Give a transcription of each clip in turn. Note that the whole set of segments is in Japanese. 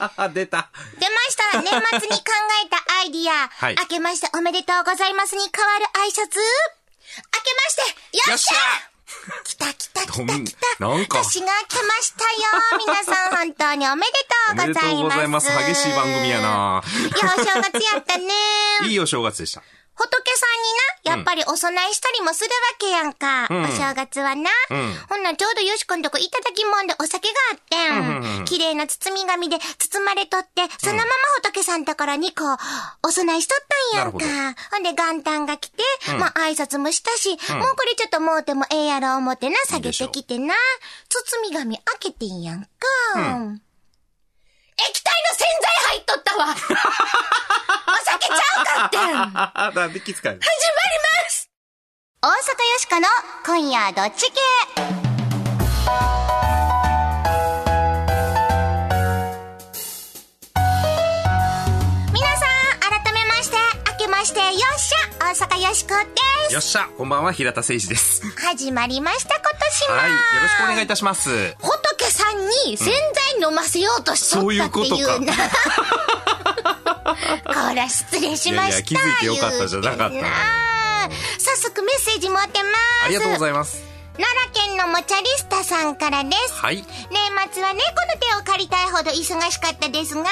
出た。出ました年末に考えたアイディア。はい明けましておめでとうございますに変わる挨拶。明けまして、よっしゃ来た来た来た来た。なんか年が明けましたよ。皆さん本当におめでとうおめでとございます。うございます。激しい番組やな。いや、お正月やったね。いいお正月でした。仏さんにな、やっぱりお供えしたりもするわけやんか。うんお正月はな。うんほんなんちょうどよしこんとこいただきもんでお酒があってん。うん綺麗な包み紙で包まれとって、そのまま仏さんところにこう、お供えしとったんやんかなる。ほんで元旦が来て、うんまあ挨拶もしたし、んもうこれちょっともうてもええやろ思ってな、下げてきてな。包み紙開けてんやんか。うん液体の洗剤入っとったわちゃうかってん。始まりあ、で、気遣い。ます。大阪よしこの今夜どっち系？皆さん改めまして明けましてよっしゃ大阪よしこです。よっしゃ、こんばんは、平田誠二です。始まりました今年もはい、よろしくお願いいたします。仏さんに洗剤飲ませようとしとったっていうな、そういうこ ら失礼しましたいやいや気づいてよかったじゃなかった早速メッセージ持ってます。ありがとうございます。奈良県のもちゃリスタさんからですはい。年末は猫の手を借りたいほど忙しかったですが、なぜ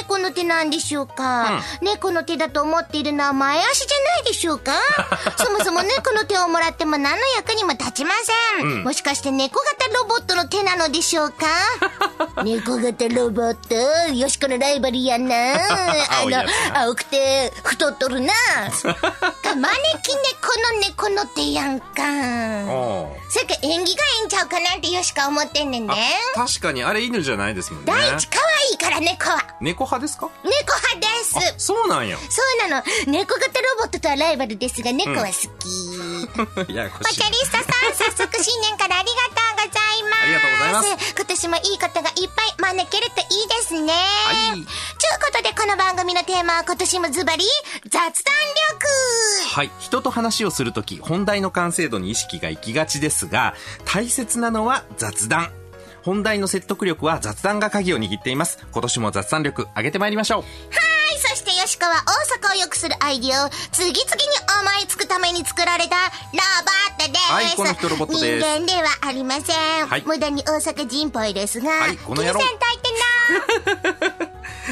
猫の手なんでしょうか、猫の手だと思っているのは前足じゃないでしょうか？そもそも猫の手をもらっても何の役にも立ちません。うんもしかして猫型ロボットの手なのでしょうか？猫型ロボット、よしこのライバルやな。あの、青くて太っとるな。が招き猫の猫の手やんか。それか縁起がいいんちゃうかなんてよしか思ってんねんね。確かに、あれ犬じゃないですもんね。第一可愛いから猫は。猫派ですか？猫派です。そうなんや。そうなの。猫型ロボットとはライバルですが、猫は好き。ややこしいャ。リスタさん、早速新年からありがとう。ありがとうございます。今年もいいことがいっぱい招けるといいですね。はいちゅうことで、この番組のテーマは今年もズバリ、雑談力。はい。人と話をするとき、本題の完成度に意識が行きがちですが、大切なのは雑談。本題の説得力は雑談が鍵を握っています。今年も雑談力上げてまいりましょう。はい、そしてよしこは大阪を良くするアイディアを次々に思いつくために作られたロボットです。はいこの人ロボットです人間ではありません。はい無駄に大阪人っぽいですが、はいこの野郎。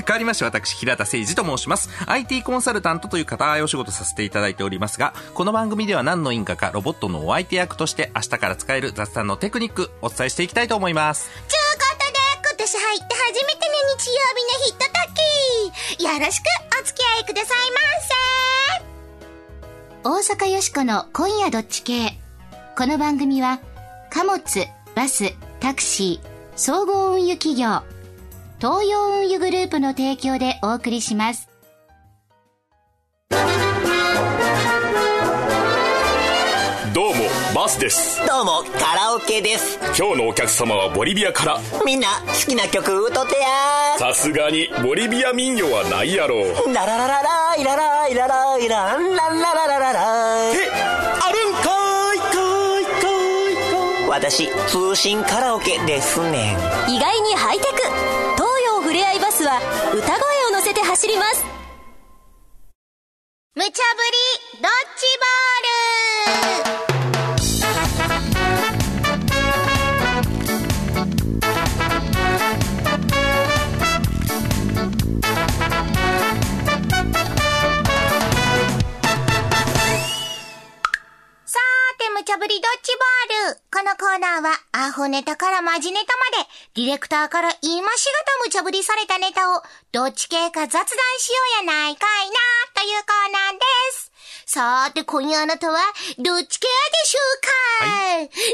変わりまして私、平田誠二と申します。IT コンサルタントという固いお仕事させていただいておりますが、この番組では何の因果かロボットのお相手役として明日から使える雑談のテクニックお伝えしていきたいと思います。年入って初めての日曜日のヒットとき。よろしくお付き合いくださいませ。大阪よしこの今夜どっち系。この番組は、貨物、バス、タクシー、総合運輸企業、東洋運輸グループの提供でお送りします。スですどうも、カラオケです。今日のお客様はボリビアからみんな、好きな曲歌ってやさすがにボリビア民謡はないやろ。ララララライラライラライランランラララララえあるんかいかいかいか私、通信カラオケですねん。意外にハイテク東洋ふれあいバスは歌声を乗せて走ります無茶ぶり、ドッジボールこのコーナーは、アホネタからマジネタまで、ディレクターから言いましがた無茶ぶりされたネタを、どっち系か雑談しようやないかいな、というコーナーです。さーて、今夜あなたは、どっち系でしょ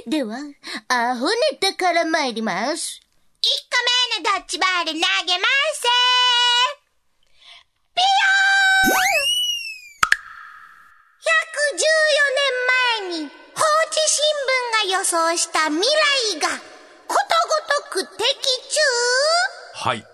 うか、では、アホネタから参ります。1個目のドッジボール投げますピヨーン114年前に放置新聞が予想した未来がことごとく的中？はい。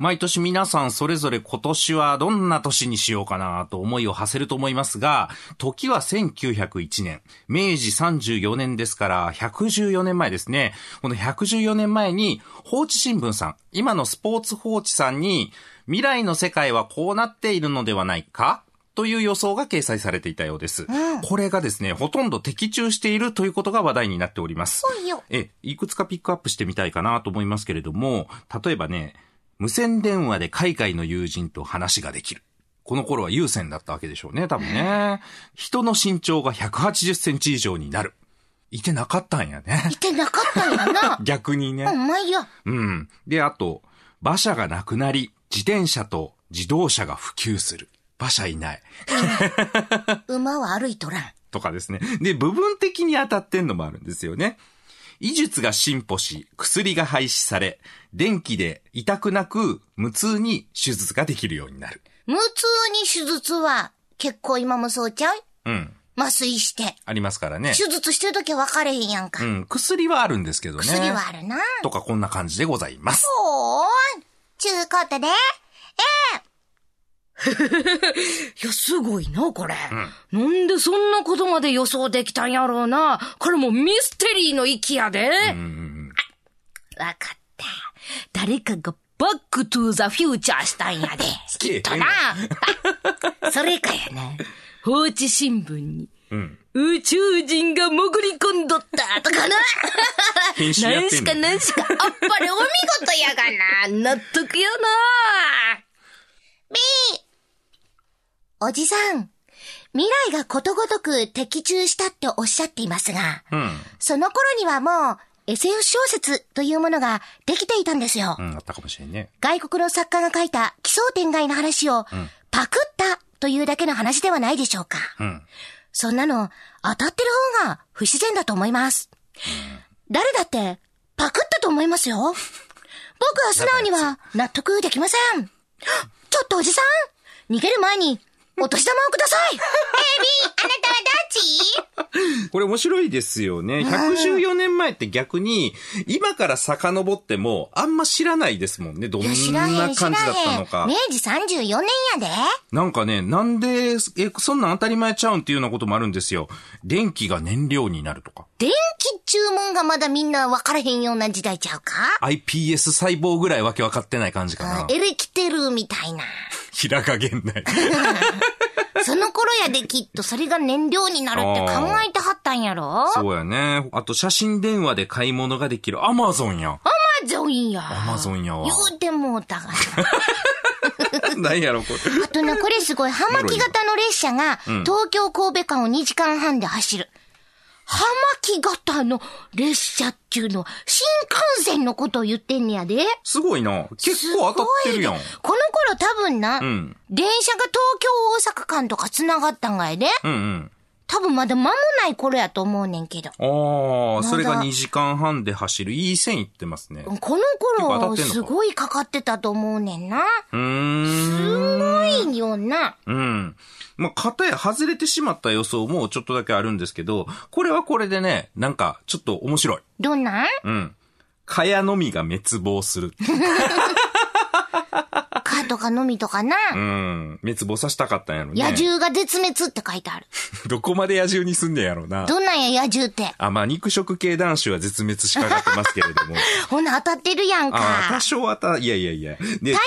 毎年皆さんそれぞれ今年はどんな年にしようかなと思いを馳せると思いますが、時は1901年、明治34年ですから114年前ですね。この114年前に放置新聞さん、今のスポーツ放置さんに未来の世界はこうなっているのではないか？という予想が掲載されていたようです。これがですね、ほとんど的中しているということが話題になっております。え、いくつかピックアップしてみたいかなと思いますけれども、例えばね、無線電話で海外の友人と話ができる。この頃は有線だったわけでしょうね、多分ね。人の身長が180センチ以上になる。いてなかったんやねい。てなかったんやな。逆にね。ほんまや。うん。で、あと、馬車がなくなり、自転車と自動車が普及する。馬車いない。馬は歩いとらん。とかですね。で、部分的に当たってんのもあるんですよね。医術が進歩し、薬が廃止され、電気で痛くなく無痛に手術ができるようになる。無痛に手術は結構今もそうちゃう？うん。麻酔して。ありますからね。手術してるときは分かれへんやんか。うん。薬はあるんですけどね。薬はあるな。とかこんな感じでございます。ほーん。ちゅうことで、いや、すごいな、これ。なんでそんなことまで予想できたんやろうな。これもうミステリーの域やで。わかった。誰かがバックトゥーザフューチャーしたんやで。きっとな。それかやな。放置新聞に。うん。宇宙人が潜り込んどったとかな。何しか何しか、あっぱれお見事やがな。納得やな。B! おじさん、未来がことごとく的中したっておっしゃっていますが、うん。その頃にはもう SF 小説というものができていたんですよ。うん、あったかもしれんね。外国の作家が書いた奇想天外な話をパクったというだけの話ではないでしょうか。うん。そんなの当たってる方が不自然だと思います。誰だってパクったと思いますよ。僕は素直には納得できません。ちょっとおじさん逃げる前にお年玉をください !A、B、あなたはどっち？これ面白いですよね。114年前って逆に、今から遡っても、あんま知らないですもんね。どんなん感じだったのか明。治34年やで。なんかね、なんで、え、そんなん当たり前ちゃうんっていうようなこともあるんですよ。電気が燃料になるとか。電気注文がまだみんな分からへんような時代ちゃうか？iPS 細胞ぐらいわけわかってない感じかな。エレキテルみたいな。ひらが現代。その頃やできっとそれが燃料になるって考えてはったんやろ？そうやね。あと写真電話で買い物ができる Amazon や。アマゾンや。Amazon やわ言うてもうたがな。何やろ、これ。あとな、これすごい、葉巻型の列車が、東京神戸間を2時間半で走る。葉巻型の列車っていうのは、新幹線のことを言ってんねやで。すごいな。結構当たってるやん。この頃多分な、ん電車が東京大阪間とか繋がったんがやで。うんうん。多分まだ間もない頃やと思うねんけど。ああ、それがまだ2時間半で走る。いい線いってますね。この頃、すごいかかってたと思うねんな。うーん。すごいよな。うん。まあ、片や外れてしまった予想もちょっとだけあるんですけど、これはこれでね、なんか、ちょっと面白い。どんなん？うん。蚊帳のみが滅亡する。蚊とかのみとかな。うん。滅亡させたかったんやろね。野獣が絶滅って書いてある。どこまで野獣にすんねやろな。どんなんや野獣って？あ、まあ、肉食系男子は絶滅しかかってますけれども。ほな当たってるやんああ、多か。少はた、いやいやいや。で、台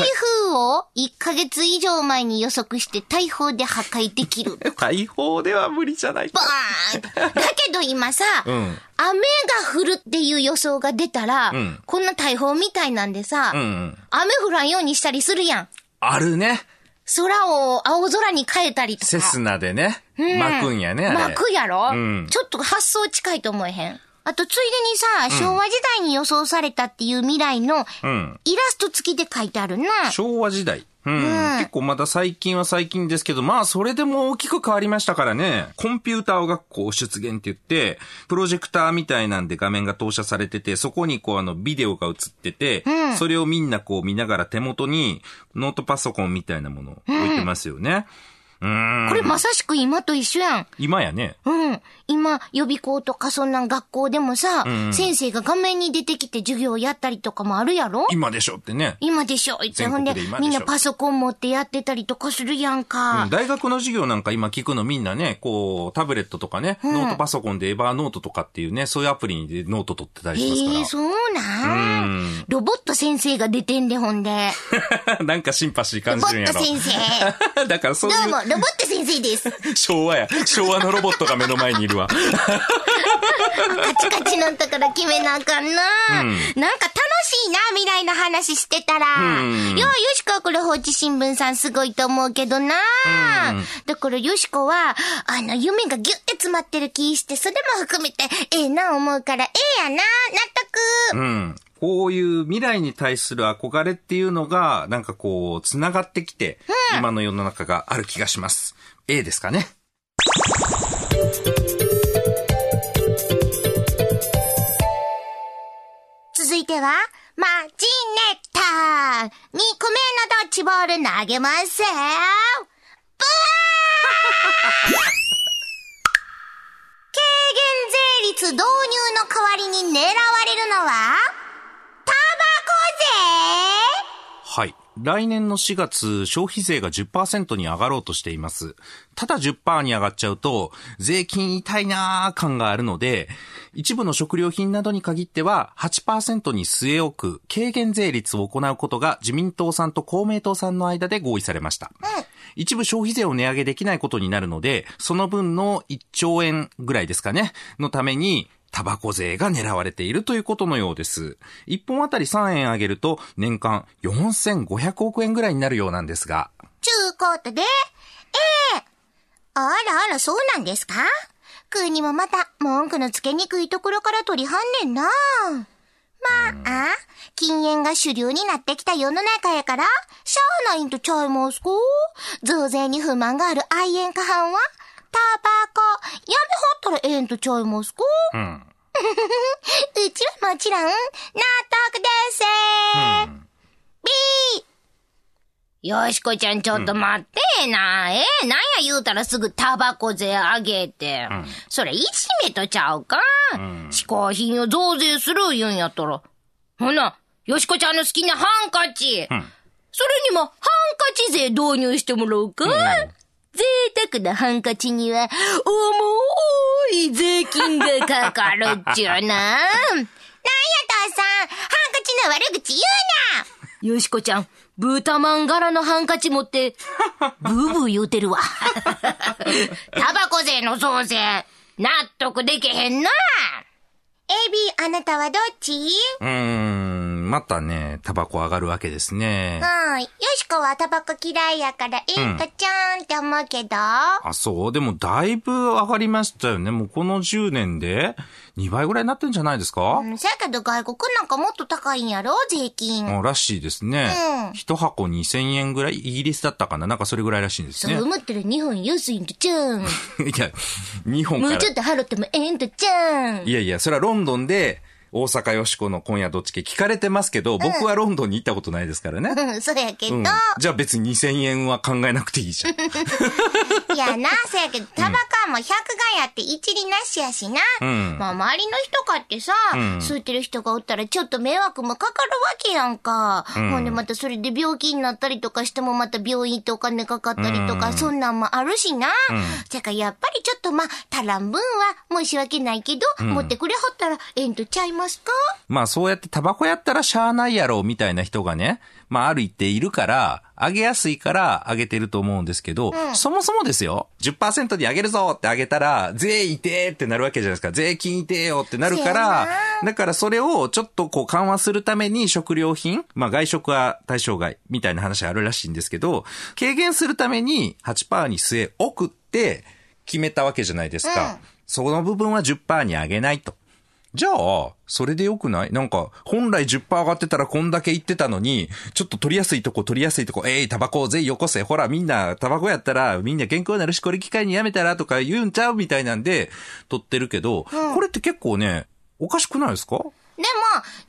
風を1ヶ月以上前に予測して台風で破壊できる。大砲では無理じゃないバーンだけど今さ、うん雨が降るっていう予想が出たら、んこんな台風みたいなんでさ、うんうん。雨降らんようにしたりするやん。あるね。空を青空に変えたりとか。セスナでね。うん巻くんやね。巻くやろ、うんちょっと発想近いと思えへん。あと、ついでにさ、昭和時代に予想されたっていう未来の、うん。イラスト付きで書いてあるな。昭和時代。うん。うん結構まだ最近は最近ですけど、まあそれでも大きく変わりましたからね。コンピューター学校出現って言って、プロジェクターみたいなんで画面が投射されてて、そこにこうあのビデオが映ってて、んそれをみんなこう見ながら手元にノートパソコンみたいなものを置いてますよね。うーん。これまさしく今と一緒やん。今やね。うん。今、予備校とかそんなん学校でもさ、先生が画面に出てきて授業やったりとかもあるやろ？今でしょってね。今でしょ？いつほんでみんなパソコン持ってやってたりとかするやんか。うん大学の授業なんか今聞くのみんなね、こう、タブレットとかね、ノートパソコンで Evernote とかっていうね、そういうアプリでノート取ってたりしますから。ええそうなん？ロボット先生が出てんで、ほんで。なんかシンパシー感ロボじるんやろ。ット先生。だからそういうどうも、ロボット先生です。昭和や。昭和のロボットが目の前にいるわ。カチカチなんだから決めなあかんな。なんか楽しいな、未来の話してたら。んいや、よしこはこれ放置新聞さんすごいと思うけどな。だからよしこは、あの、夢がギュッて詰まってる気して、それも含めて、ええな思うから、ええやな、納得。うん。こういう未来に対する憧れっていうのが、なんかこう、繋がってきて、今の世の中がある気がします。A ですかね？いては、マジネタ !2 個目のドッジボール投げますブワー軽減税率導入の代わりに狙われるのは、タバコ税はい。来年の4月、消費税が10%に上がろうとしています。ただ10%に上がっちゃうと、税金痛いなー感があるので、一部の食料品などに限っては8%に据え置く軽減税率を行うことが自民党さんと公明党さんの間で合意されました。一部消費税を値上げできないことになるので、その分の1兆円ぐらいですかね、のために、タバコ税が狙われているということのようです。1本あたり3円上げると年間4500億円ぐらいになるようなんですが。ちゅうことで、ええあらあら、そうなんですか？国もまた、文句のつけにくいところから取りはんねんな。まあ、禁煙が主流になってきた世の中やから、しゃあないんとちゃいますか？増税に不満がある愛煙家はんは、タバコ、やめはったらええんとちゃいますか？うん。うちはもちろん、納得です。ビーよしこちゃんちょっと待ってな。えなんや言うたらすぐタバコ税上げて。それいじめとちゃうか、嗜好品を増税する言うんやったら。ほな、よしこちゃんの好きなハンカチ。それにもハンカチ税導入してもらうか、贅沢なハンカチには、重い税金がかかるっちゅうな。なんや父さん、ハンカチの悪口言うなよしこちゃん、ブータマン柄のハンカチ持って、ブーブー言うてるわ。タバコ税の増税、納得できへんな。AB、あなたはどっち？うーん、またね、タバコ上がるわけですね。はい。よしこはタバコ嫌いやから、ええかちゃんって思うけど。あ、そう。でもだいぶ上がりましたよね。もうこの10年で2倍ぐらいになってんじゃないですか、うん、せやけど外国なんかもっと高いんやろ？税金。あらしいですね。うん一箱2000円ぐらい、イギリスだったかな？なんかそれぐらいらしいんですね。そう思ったら日本安いんとちゃうん。いや、日本からもうち。ょっと払ってもええんとちゃうん。いやいや、それはロンドンで、大阪よしこの今夜どっち系聞かれてますけど、僕はロンドンに行ったことないですからね。うん、そうやけど。うん。じゃあ別に2000円は考えなくていいじゃん。いやな、せやけど、タバコはもう100がやって一理なしやしな。うんまあ周りの人かってさ、ん吸ってる人がおったらちょっと迷惑もかかるわけやんか。んほんでまたそれで病気になったりとかしてもまた病院ってお金かかったりとか、うんそんなんもあるしな。せかやっぱりちょっとまあ、足らん分は申し訳ないけど、持ってくれはったらええんとちゃいますか？まあそうやってタバコやったらしゃあないやろみたいな人がね、まあある一定いるから、上げやすいから上げてると思うんですけど、そもそもですよ、10%に上げるぞって上げたら、税いてーってなるわけじゃないですか。税金いてーよってなるから、だからそれをちょっとこう緩和するために食料品、まあ外食は対象外みたいな話があるらしいんですけど、軽減するために8%に据え置くって決めたわけじゃないですか。その部分は10%に上げないと。じゃあ、それでよくない？なんか、本来10%上がってたらこんだけ言ってたのに、ちょっと取りやすいとこ取りやすいとこ、えい、タバコぜよこせ。ほら、みんな、タバコやったら、みんな健康になるし、これ機会にやめたらとか言うんちゃうみたいなんで、取ってるけど、これって結構ね、おかしくないですか？でも、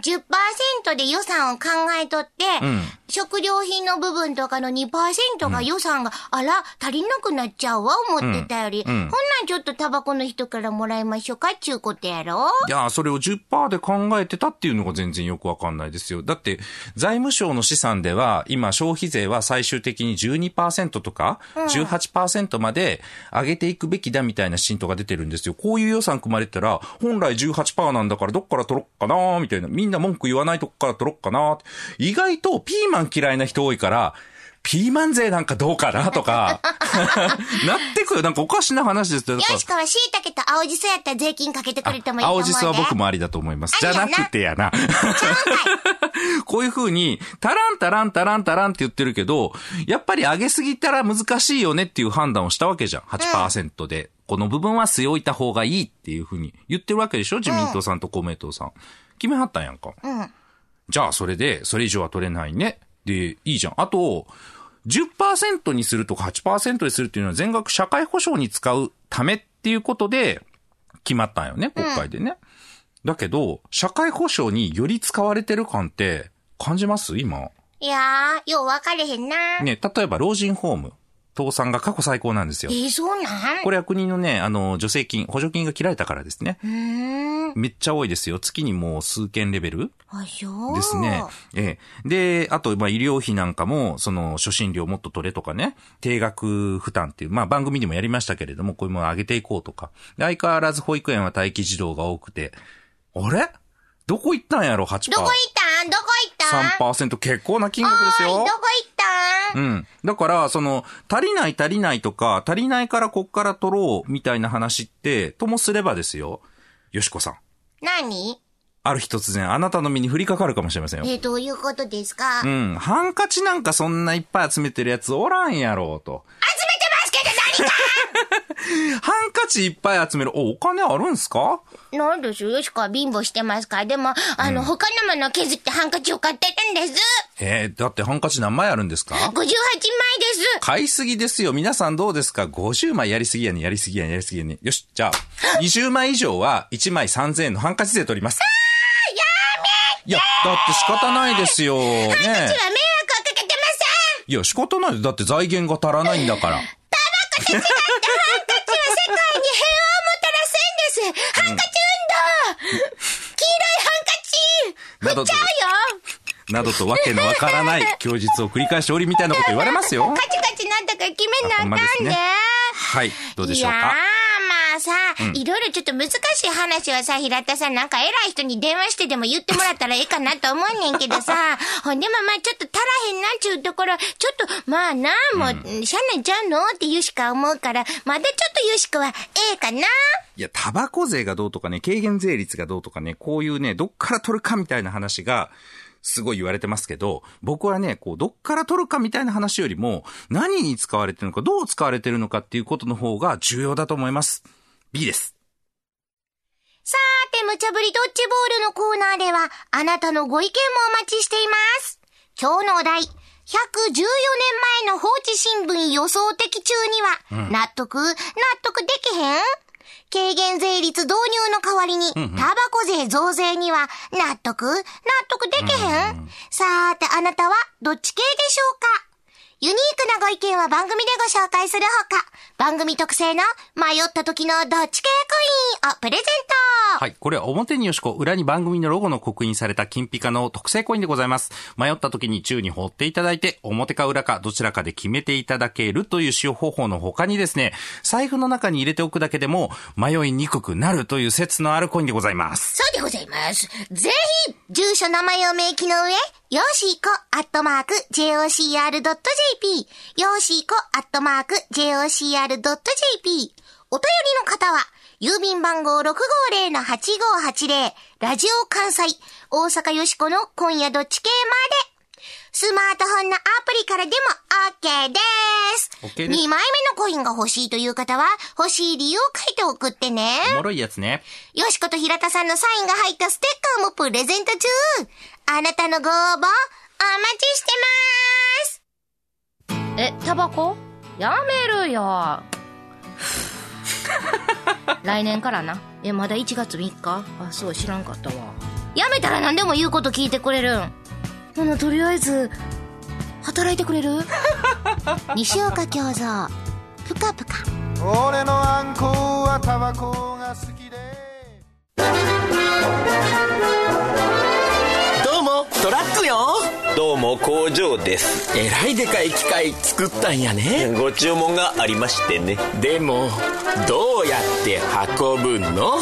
10%で予算を考えとって、ん食料品の部分とかの2%が予算が、あら、足りなくなっちゃうわ、思ってたより。うんうんほんなんちょっとタバコの人からもらいましょうか、っちゅうことやろ？いや、それを10%で考えてたっていうのが全然よくわかんないですよ。だって、財務省の試算では、今消費税は最終的に12%とか、18%まで上げていくべきだみたいな進歩が出てるんですよ。こういう予算組まれてたら、本来18%なんだからどっから取ろっかなみたいな。みんな文句言わないとこから取ろっかな意外とピーマン嫌いな人多いから、ピーマン税なんかどうかなとか、なってくる。なんかおかしな話ですよ。よしかは椎茸と青じそやったら税金かけてくれてもいいと思うで。青じそは僕もありだと思います。じゃななくてやな。こういう風に、タランタランタランタランって言ってるけど、やっぱり上げすぎたら難しいよねっていう判断をしたわけじゃん。8%で。この部分は据え置いた方がいいっていう風に言ってるわけでしょ？自民党さんと公明党さん。決めはったんやんか。うん。じゃあそれで、それ以上は取れないね。で、いいじゃん。あと、10%にするとか8%にするっていうのは全額社会保障に使うためっていうことで決まったんよね、国会でね。だけど、社会保障により使われてる感って感じます？今。いやー、よう分かれへんな。ね、例えば老人ホーム。倒産が過去最高なんですよえ。ー、そうなん？これは国のね、あの、助成金、補助金が切られたからですね。めっちゃ多いですよ。月にもう数件レベル。ですね。ええ。で、あと、まあ、医療費なんかも、その、初診料もっと取れとかね、定額負担っていう、まあ、番組にもやりましたけれども、こういうものを上げていこうとか。で相変わらず保育園は待機児童が多くて、あれ？どこ行ったんやろ、8%。どこ行ったん？どこ行ったん？3%結構な金額ですよどこ。行ったん？うん。だから、その、足りない足りないとか、足りないからこっから取ろう、みたいな話って、ともすればですよ。よしこさん。何？ある日突然、あなたの身に降りかかるかもしれませんよ。えー、どういうことですか、う集めてん。ハンカチなんかそんないっぱい集めてるやつおらんやろうと。ますけど何か ハンカチいっぱい集める。お、お金あるんすか？なんですよ。よしこは貧乏してますから。でも、あの、他のものを削ってハンカチを買ってるんです。えー、だってハンカチ何枚あるんですか？58枚です。買いすぎですよ。皆さんどうですか ?50 枚やりすぎやねやりすぎやねやりすぎやねよし、じゃあ、20枚以上は1枚3000円のハンカチ税取ります。いや、だって仕方ないですよ。ねうちは迷惑をかけてません。いや、仕方ない。だって財源が足らないんだから。ハンカチは世界に平和をもたらせんです。ハンカチ運動、黄色いハンカチなどと などとわけのわからない供述を繰り返しておりみたいなこと言われますよ。カチカチなんだから決めなあかんですねね。はい、どうでしょうか？まあさ、いろいろちょっと難しい話はさ、平田さんなんか偉い人に電話してでも言ってもらったらええかなと思うねんけどさ、ほんでもまあちょっと足らへんなっちゅうところ、ちょっとまあな、もう、しゃあないちゃうのって言うしか思うから、まだちょっと言うしかはええかな。いや、タバコ税がどうとかね、軽減税率がどうとかね、こういうね、どっから取るかみたいな話が、すごい言われてますけど、僕はね、こう、どっから取るかみたいな話よりも、何に使われてるのか、どう使われてるのかっていうことの方が重要だと思います。B です。さーて、無茶ぶりドッジボールのコーナーでは、あなたのご意見もお待ちしています。今日のお題、114年前の放置新聞予想的中には、納得納得できへん？軽減税率導入の代わりに、タバコ税増税には、納得納得できへん。さーて、あなたはどっち系でしょうか？ユニークなご意見は番組でご紹介するほか、番組特製の迷った時のどっち系コインをプレゼントはい。これは表によしこ、裏に番組のロゴの刻印された金ピカの特製コインでございます。迷った時に宙に放っていただいて、表か裏かどちらかで決めていただけるという使用方法の他にですね、財布の中に入れておくだけでも迷いにくくなるという説のあるコインでございます。そうでございます。ぜひ、住所名前を明記の上、よーしーこ、アットマーク、jocr.jp、よーしーこ、アットマーク、jocr.jp。お便りの方は、郵便番号650-8580、ラジオ関西、大阪よしこの今夜どっち系まで。スマートフォンのアプリからでも OK です。OK です2枚目のコインが欲しいという方は、欲しい理由を書いて送ってね。おもろいやつね。よしこと平田さんのサインが入ったステッカーもプレゼント中あなたのご応募、お待ちしてますえ、タバコ？やめるよ。来年からな。え、まだ1月3日？あ、そう、知らんかったわ。辞めたら何でも言うこと聞いてくれるん。ほな、とりあえず、働いてくれる？西岡京三ぷかぷか俺のあんこはタバコが好きでトラックよ。どうも工場です。えらいでかい機械作ったんやね。ご注文がありましてね。でもどうやって運ぶの？う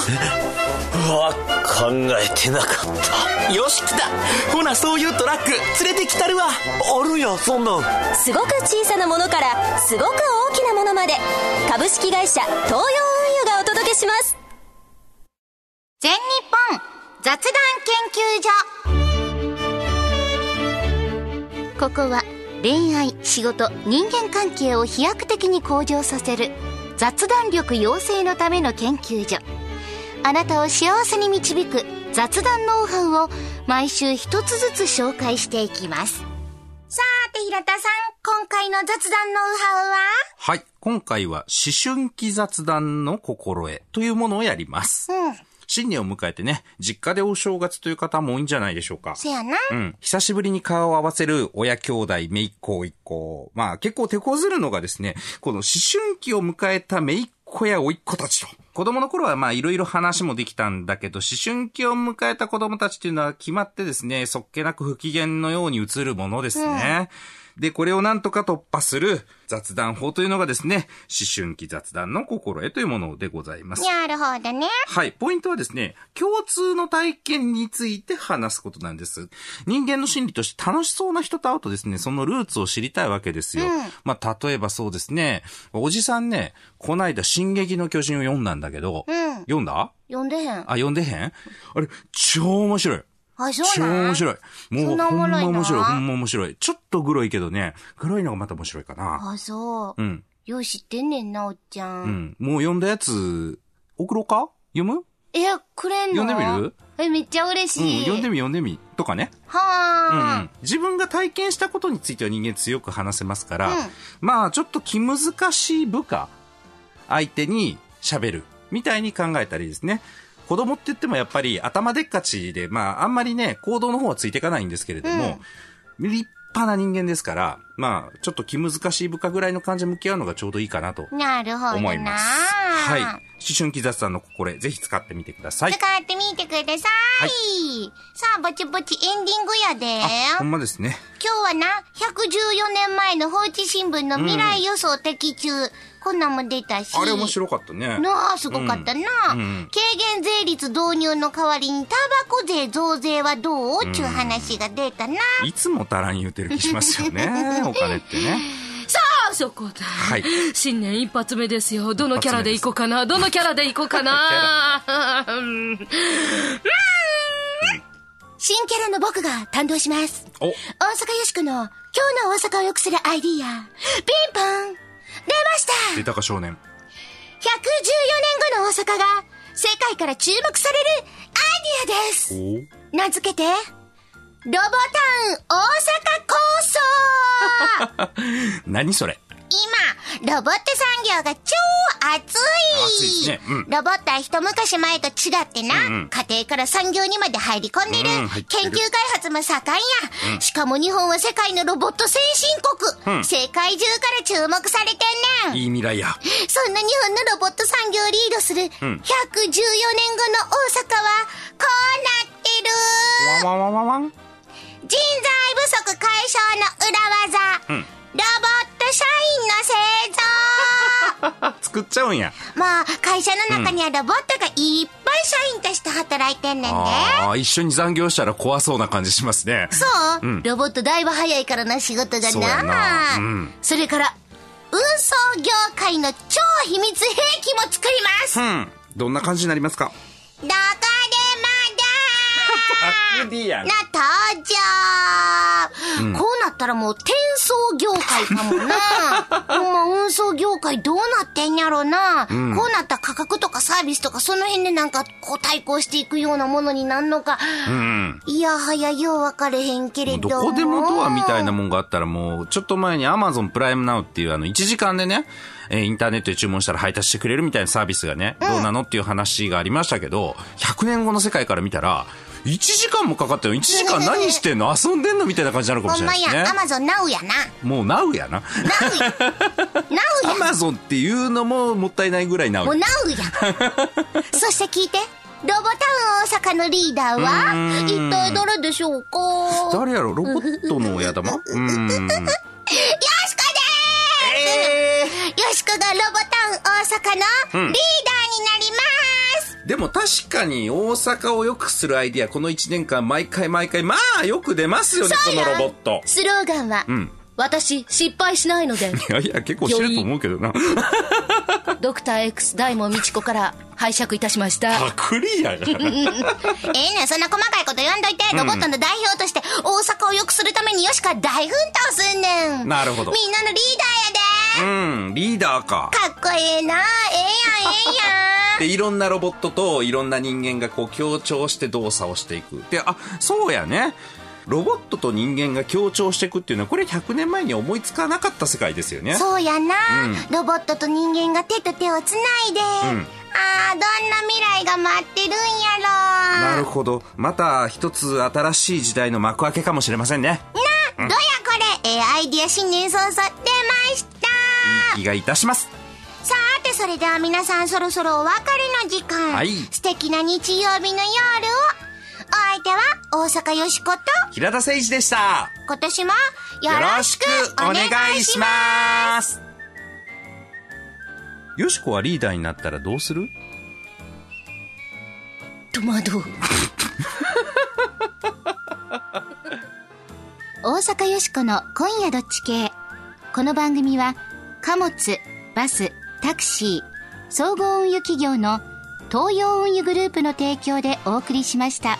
わ考えてなかった。よし来た。ほなそういうトラック連れてきたるわ。あるやそんなん。すごく小さなものからすごく大きなものまで株式会社東洋運輸がお届けします。全日本雑談研究所ここは恋愛仕事人間関係を飛躍的に向上させる雑談力養成のための研究所あなたを幸せに導く雑談ノウハウを毎週一つずつ紹介していきますさーて平田さん今回の雑談ノウハウは？はい。今回は、思春期雑談の心得というものをやります。うん新年を迎えてね、実家でお正月という方も多いんじゃないでしょうか。せやなうん。久しぶりに顔を合わせる親兄弟、姪っ子、甥っ子。まあ結構手こずるのがですね、この思春期を迎えた姪っ子や甥っ子たちと。子供の頃はまあいろいろ話もできたんだけど、思春期を迎えた子供たちっていうのは決まってですね、そっけなく不機嫌のように映るものですね。で、これをなんとか突破する雑談法というのがですね、思春期雑談の心得というものでございます。なるほどねはい。ポイントはですね、共通の体験について話すことなんです。人間の心理として楽しそうな人と会うとですね、そのルーツを知りたいわけですよ。まあ、例えばそうですね、おじさんね、こないだ進撃の巨人を読んだんだけど、うん読んだ？読んでへんあ、読んでへん？あれ、超面白い。あそう超なん？面白い。もそう、ほんま面白い、ほんま面白い。ちょっとグロいけどね、グロいのがまた面白いかな。あそううん。よう知ってんねんなおっちゃん、うん。もう読んだやつ、送ろうか？読む？えくれんの？読んでみる？えめっちゃ嬉しうん、い、読んでみ、読んでみ。とかね。うんうはあ、ん、自分が体験したことについては人間強く話せますから、うんまあちょっと気難しい部下、相手に喋る、みたいに考えたりですね。子供って言ってもやっぱり頭でっかちで、まああんまりね、行動の方はついていかないんですけれども、立派な人間ですから、まあちょっと気難しい部下ぐらいの感じで向き合うのがちょうどいいかなとなるほどな思います。はい。思春期雑談の心得、ぜひ使ってみてください。使ってみてください、さあぼちぼちエンディングやであ、ほんまですね。今日はな114年前の放置新聞の未来予想的中、こんなんも出たしあれ面白かったね。なあ、すごかったな、うんうん軽減税率導入の代わりにタバコ税増税はどう？ちゅう話が出たな。いつも足らん言うてる気しますよね。お金ってね。さあ、そこで。はい新年一発目ですよ。どのキャラでいこうかな？どのキャラでいこうかな？うん新キャラの僕が担当します。お、大阪よしこの今日の大阪を良くするアイディア。ピンポン出ました出たか少年。114年後の大阪が世界から注目されるアイディアですお名付けて、ロボタウン大阪構想 何それ？今、ロボット産業が超熱いねうんロボットは一昔前と違ってな、うんうん家庭から産業にまで入り込んでる。うん研究開発も盛んや、しかも日本は世界のロボット先進国。うん世界中から注目されてんねん。いい未来や。そんな日本のロボット産業をリードする114年後の大阪は、こうなってる。わわわわわん。人材不足解消の裏技、うん。ロボット社員の製造。作っちゃうんや。まあ会社の中にはロボットがいっぱい社員として働いてんねんで、ああ、一緒に残業したら怖そうな感じしますね。そう、うん。ロボットだいぶ早いからな仕事がな。な。うん。それから運送業界の超秘密兵器も作ります、うん。どんな感じになりますか？どこでまだクディアンな登場、こうなったらもう転送業界かもな。ほんま運送業界どうなってんやろな、こうなったら価格とかサービスとかその辺でなんかこう対抗していくようなものになんのか、うん。いやはやよう分かれへんけれどどこでもドアみたいなもんがあったらもう、ちょっと前に Amazon プライムナウっていうあの、1時間でね、えーインターネットで注文したら配達してくれるみたいなサービスがね、どうなのっていう話がありましたけど、100年後の世界から見たら、1時間もかかったよ。1時間何してんの？遊んでんの？みたいな感じなのかもほんましれないですねや、ア。マゾンナウやな。もうナウやな。ナウや。ナアウや。マゾンっていうのももったいないぐらいナウもうナウや。そして聞いて。ロボタウン大阪のリーダーは一体誰でしょうか？誰やろ？ロボットの親玉？うーん。よしこでーす、よしこがロボタウン大阪のリーダーになります、でも確かに大阪を良くするアイディア、この1年間毎回毎回、まあよく出ますよね、このロボット。スローガンは、ん私、失敗しないので、いやいや、結構してると思うけどな。ドクター X 大門みちこから拝借いたしました。パクリやが。ええねん、そんな細かいこと言わんといて、ロボットの代表として大阪を良くするためによしか大奮闘すんねん。なるほどみんなのリーダーやで。うん、リーダーか。かっこええなええやん、ええやん。で、いろんなロボットといろんな人間がこう協調して動作をしていく。で、あ、そうやね。ロボットと人間が協調していくっていうのは、これ100年前に思いつかなかった世界ですよね。そうやな、うんロボットと人間が手と手をつないで、んああどんな未来が待ってるんやろなるほど。また一つ新しい時代の幕開けかもしれませんね。な、どやこれええアイディア新年早々出ました気がいたします。さてそれでは皆さんそろそろお別れの時間、はい素敵な日曜日の夜をお相手は大阪よしこと平田誠一でした。今年もよよろしくおお願いします。よしこはリーダーになったらどうする？戸惑う。大阪よしこの今夜どっち系この番組は貨物バスタクシー総合運輸企業の東洋運輸グループの提供でお送りしました。